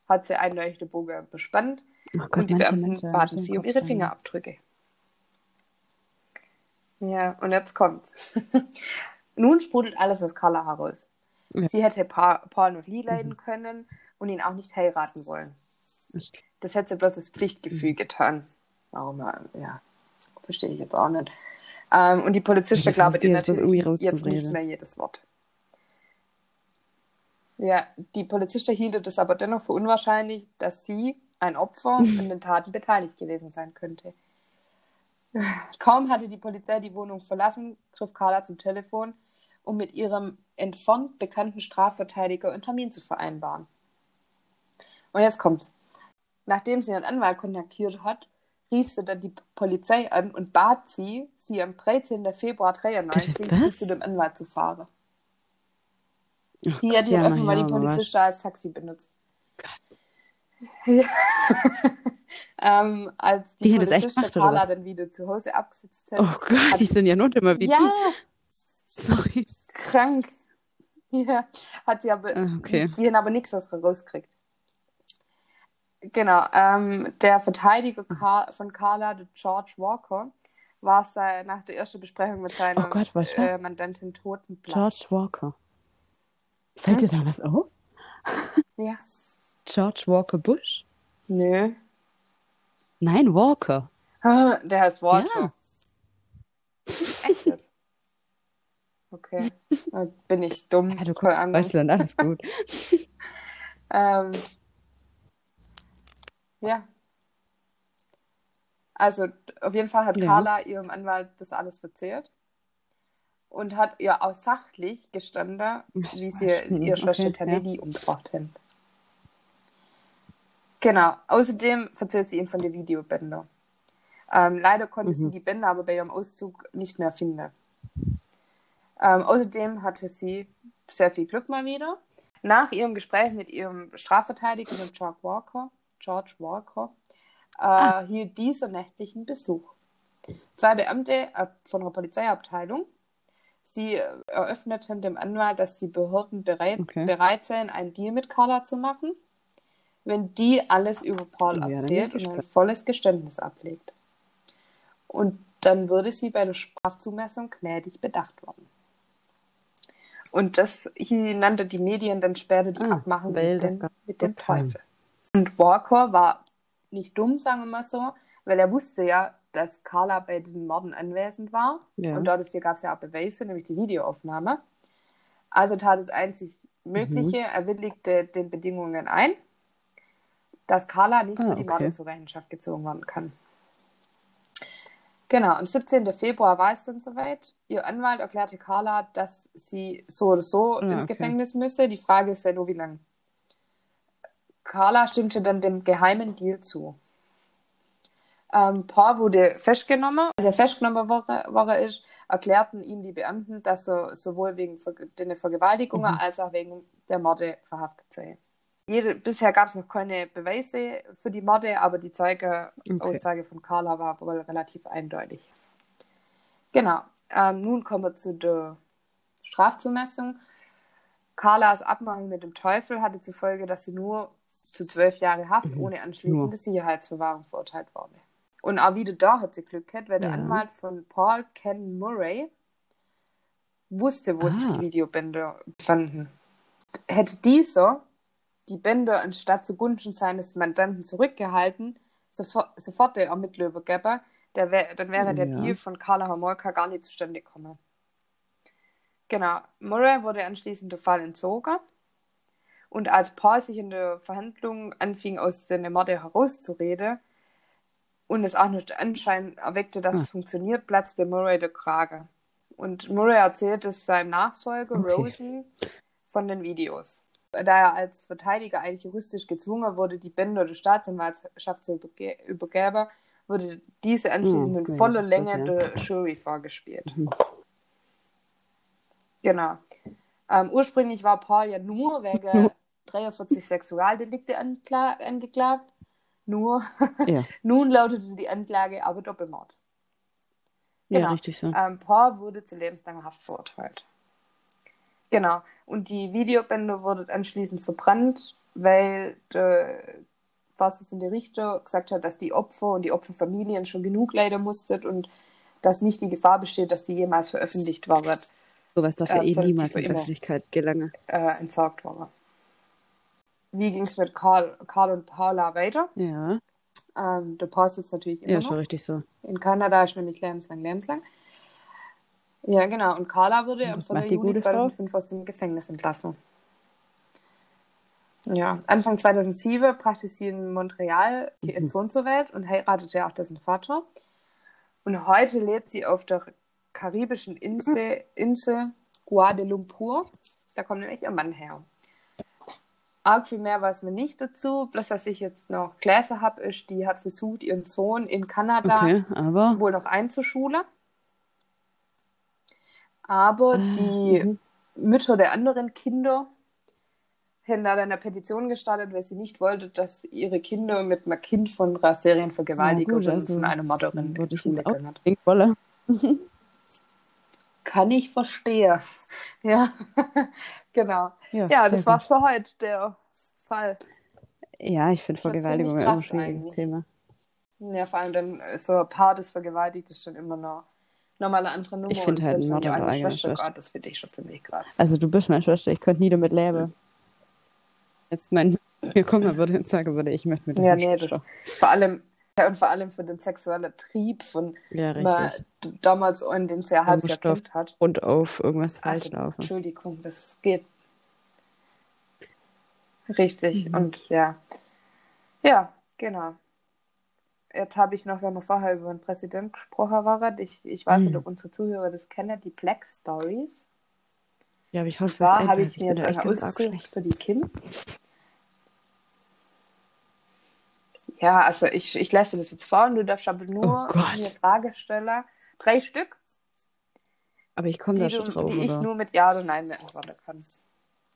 hat sie eindeutig den Bogen bespannt Oh Gott, und die Beamten baten sie um ihre Fingerabdrücke. Ja, und jetzt kommt's. Nun sprudelt alles aus Carla heraus. Ja. Sie hätte pa Paul noch nie Mhm. leiden können und ihn auch nicht heiraten wollen. Das hätte sie bloß das Pflichtgefühl Mhm. getan. Warum? äh, Ja, verstehe ich jetzt auch nicht. Ähm, und die Polizisten glauben das irgendwie natürlich jetzt nicht mehr jedes Wort. Ja, die Polizisten hielten es aber dennoch für unwahrscheinlich, dass sie, ein Opfer, an den Taten beteiligt gewesen sein könnte. Kaum hatte die Polizei die Wohnung verlassen, griff Carla zum Telefon, um mit ihrem entfernt bekannten Strafverteidiger einen Termin zu vereinbaren. Und jetzt kommt's. Nachdem sie ihren Anwalt kontaktiert hat, rief sie dann die Polizei an und bat sie, sie am 13. Februar 93 Was? zu dem Anwalt zu fahren. Ach Gott, die ja, hat offenbar ja, die aber was- Polizisten als Taxi benutzt. Ja. ähm, als die, Die hat das echt gemacht, oder Carla was? dann wieder zu Hause abgesetzt hat. Oh Gott, die sind ja nur immer wie ja. Sorry. krank. Ja, hat sie aber, Ah, okay. die haben aber nichts aus rausgekriegt. Genau, ähm, der Verteidiger Hm. Car von Carla, der George Walker, war sei, nach der ersten Besprechung mit seiner Oh Gott, was äh? Mandantin totenblass. George Walker. Fällt dir da was auf? Ja. George Walker Bush? Nö. Nein, Walker. Ah, Der heißt Walker. Ja. Echt jetzt? Okay. Bin ich dumm. Ja, du Keine Ahnung. Deutschland, alles gut. Ähm, ja. Also, auf jeden Fall hat Ja. Carla ihrem Anwalt das alles verzehrt und hat ihr auch sachlich gestanden, wie sie ihr Schwester okay, Taveli umgebracht haben. Genau. Außerdem verzählt sie ihm von den Videobänder. Ähm, leider konnte sie Mhm. die Bänder aber bei ihrem Auszug nicht mehr finden. Ähm, außerdem hatte sie sehr viel Glück mal wieder. Nach ihrem Gespräch mit ihrem Strafverteidiger, dem George Walker, George Walker äh, hielt dieser nächtlichen Besuch. Zwei Beamte äh, von der Polizeiabteilung. Sie äh, eröffneten dem Anwalt, dass die Behörden bereit, Okay. bereit seien, einen Deal mit Carla zu machen, wenn die alles über Paul erzählt und ein volles Geständnis ablegt. Und dann würde sie bei der Strafzumessung gnädig bedacht werden. Und das hier nannte die Medien dann später die Ah, Abmachung mit, gab- mit dem. Teufel. Und Walker war nicht dumm, sagen wir mal so, weil er wusste ja, dass Carla bei den Morden anwesend war. Ja. Und dafür gab es ja auch Beweise, nämlich die Videoaufnahme. Also tat es einzig Mögliche, Mhm. er willigte den Bedingungen ein, dass Carla nicht Ah, für die Morde okay. zur Rechenschaft gezogen werden kann. Genau, am 17. Februar war es dann soweit. Ihr Anwalt erklärte Carla, dass sie so oder so Ah, ins okay. Gefängnis müsse. Die Frage ist ja nur, wie lange. Carla stimmte dann dem geheimen Deal zu. Ähm, Paul wurde festgenommen. Als er festgenommen wurde ist, erklärten ihm die Beamten, dass er sowohl wegen Ver den Vergewaltigungen Mhm. als auch wegen der Morde verhaftet sei. Jede, bisher gab es noch keine Beweise für die Morde, aber die Zeugeaussage von Carla war wohl relativ eindeutig. Genau. Ähm, nun kommen wir zu der Strafzumessung. Carlas Abmachung mit dem Teufel hatte zur Folge, dass sie nur zu zwölf Jahre Haft Mhm. ohne anschließende Nur. Sicherheitsverwahrung verurteilt wurde. Und auch wieder da hat sie Glück gehabt, weil der Ja. Anwalt von Paul Ken Murray wusste, wo sich Ah. die Videobänder befanden. Hätte dieser die Bänder anstatt zugunsten seines Mandanten zurückgehalten, sofort, sofort der Ermittler übergeben, der wär, dann wäre der Ja. Deal von Carla Homolka gar nicht zustande gekommen. Genau, Murray wurde anschließend der Fall entzogen. Und als Paul sich in der Verhandlung anfing, aus den Morde herauszureden und es auch nicht Anschein erweckte, dass Ah. es funktioniert, platzte Murray der Krage. Und Murray erzählt es seinem Nachfolger Okay. Rosen von den Videos. Da er als Verteidiger eigentlich juristisch gezwungen wurde, die Bänder der Staatsanwaltschaft zu überge übergeben, wurde diese anschließend Hm, in ja, voller das Länge ja. der Jury vorgespielt. Mhm. Genau. Ähm, ursprünglich war Paul ja nur wegen 43 Sexualdelikte angeklagt. Nur. Ja. Nun lautete die Anklage aber Doppelmord. ja, Genau. richtig so. Ähm, Paul wurde zu lebenslanger Haft verurteilt. Genau. Und die Videobänder wurden anschließend verbrannt, weil der Vorsitzende Richter gesagt hat, dass die Opfer und die Opferfamilien schon genug leiden mussten und dass nicht die Gefahr besteht, dass die jemals veröffentlicht werden, Sowas darf ja ähm, eh niemals in die. Öffentlichkeit gelangen. äh, entsorgt worden. Wie ging es mit Karl, Karl und Paula weiter? Ja, Ähm, der Paul sitzt natürlich immer ja, noch. schon richtig so. In Kanada ist nämlich lebenslang, lebenslang. Ja, genau. Und Carla wurde am was 2. macht die Juli gute Frau? 2005 aus dem Gefängnis entlassen. Ja, Anfang 2007 brachte sie in Montreal ihren Mhm. Sohn zur Welt und heiratete auch dessen Vater. Und heute lebt sie auf der karibischen Insel, Insel Guadeloupe. Da kommt nämlich ihr Mann her. Arg viel mehr weiß man nicht dazu. Bloß, dass ich jetzt noch Gläser habe, ist, die hat versucht, ihren Sohn in Kanada Okay, aber. wohl noch einzuschulen. Aber die Mhm. Mütter der anderen Kinder haben da eine Petition gestartet, weil sie nicht wollte, dass ihre Kinder mit einem Kind von einer Serienvergewaltigung Ja, gut, also von einer Mörderin die ich hat. Kann ich verstehen. Ja, genau. Ja, Ja, das war's für heute, der Fall. Ja, ich finde Vergewaltigung immer ein schwieriges. Thema. Ja, vor allem dann so ein Paar, das vergewaltigt, ist schon immer noch nochmal eine andere Nummer. Ich find Und halt es die Mord eigene Schwester Schwester. geht, das finde ich schon ziemlich krass. Also du bist meine Schwester, ich könnte nie damit leben. Jetzt mein mir kommen würde und sagen würde, ich möchte mit Ja, deiner nee, das vor allem, ja, und vor allem für den sexuellen Trieb von Ja, man damals in den sehr halbes Jahr Stoff. kennt hat. Und auf irgendwas falsch Also, laufen. Entschuldigung, das geht. Richtig, Mhm. und ja. Ja, genau. Jetzt habe ich noch, wenn wir vorher über den Präsident gesprochen waren, ich, ich weiß nicht, Mhm. ob unsere Zuhörer das kennen, die Black Stories. Ja, aber ich hoffe, das zwar habe ich mir jetzt echt eine ausgesucht für die Kim. Ja, also ich, ich lasse das jetzt vor und du darfst aber nur Oh Gott. mir Frage stellen. Drei Stück, Aber ich komme da du, schon drauf, die ich oder? nur mit Ja oder Nein beantworten kann.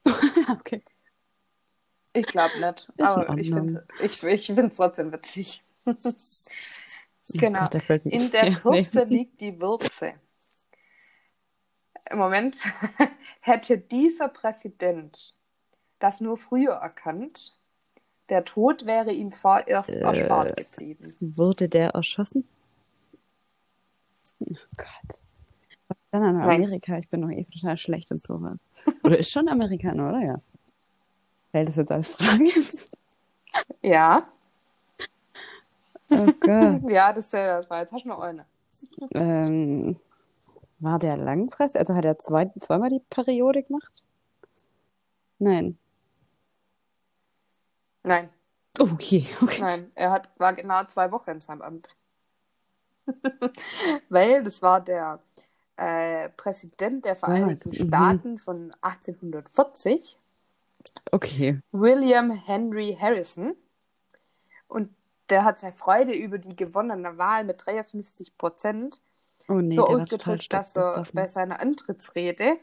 okay. Ich glaube nicht. in aber ich finde es ich, ich find's trotzdem witzig. genau. Gott, der In der Kürze liegt die Würze. Im Moment hätte dieser Präsident das nur früher erkannt, der Tod wäre ihm vorerst Äh. erspart geblieben. Wurde der erschossen? Oh Gott. Was dann an Nein. Amerika? Ich bin doch eh total schlecht und sowas. Oder ist schon Amerikaner, oder? Ja. Fällt das jetzt als Frage? Ja, Oh Gott. ja, das, äh, das war jetzt hast du noch eine. ähm, war der Langpress? Also hat er zwei, zweimal die Periode gemacht? Nein. Nein, Oh, okay, okay. nein, er hat, war genau zwei Wochen in seinem Amt. Weil das war der äh, Präsident der Vereinigten Was? Mhm. Staaten von 1840. Okay. William Henry Harrison. Und der hat seine Freude über die gewonnene Wahl mit 53 Prozent Oh nee, so ausgedrückt, dass er bei seiner Antrittsrede,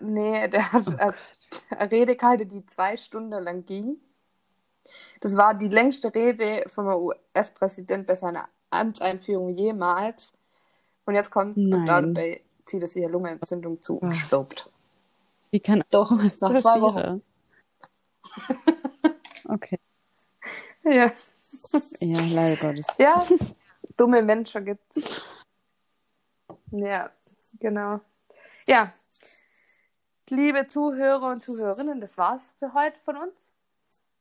nee, der hat Oh eine Rede gehalten, die zwei Stunden lang ging. Das war die längste Rede vom US-Präsident bei seiner Amtseinführung jemals. Und jetzt kommt's und Nein. dabei zieht es ihr Lungenentzündung zu und Oh. stirbt. Wie kann Doch, nach zwei? Wochen. Okay. Ja. Ja, leider Gottes. Ja, dumme Menschen gibt's. Ja, genau. Ja, liebe Zuhörer und Zuhörerinnen, das war's für heute von uns.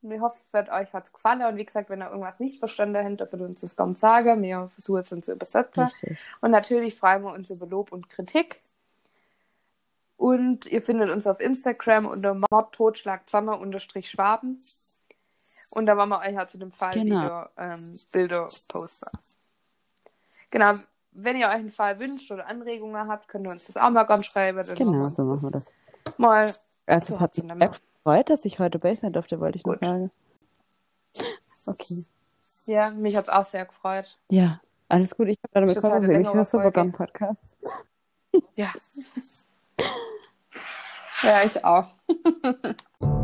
Wir hoffen, es wird euch hat's gefallen. Und wie gesagt, wenn ihr irgendwas nicht verstanden habt, dürft ihr uns das gerne sagen. Wir versuchen es dann zu übersetzen. Richtig. Und natürlich freuen wir uns über Lob und Kritik. Und ihr findet uns auf Instagram unter mordtotschlagzammer-schwaben. Und da wollen wir euch ja zu dem Fall Genau. wieder ähm, Bilder posten. Genau, wenn ihr euch einen Fall wünscht oder Anregungen habt, könnt ihr uns das auch mal ganz schreiben. Genau, so machen wir das. Mal. Also, So es hat mich gefreut, dass ich heute bei sein durfte, wollte ich noch Gut. sagen. Okay. Ja, mich hat es auch sehr gefreut. Ja, alles gut. Ich habe damit verbunden. Ich längere super gern Podcast. Ja. ja, ich auch.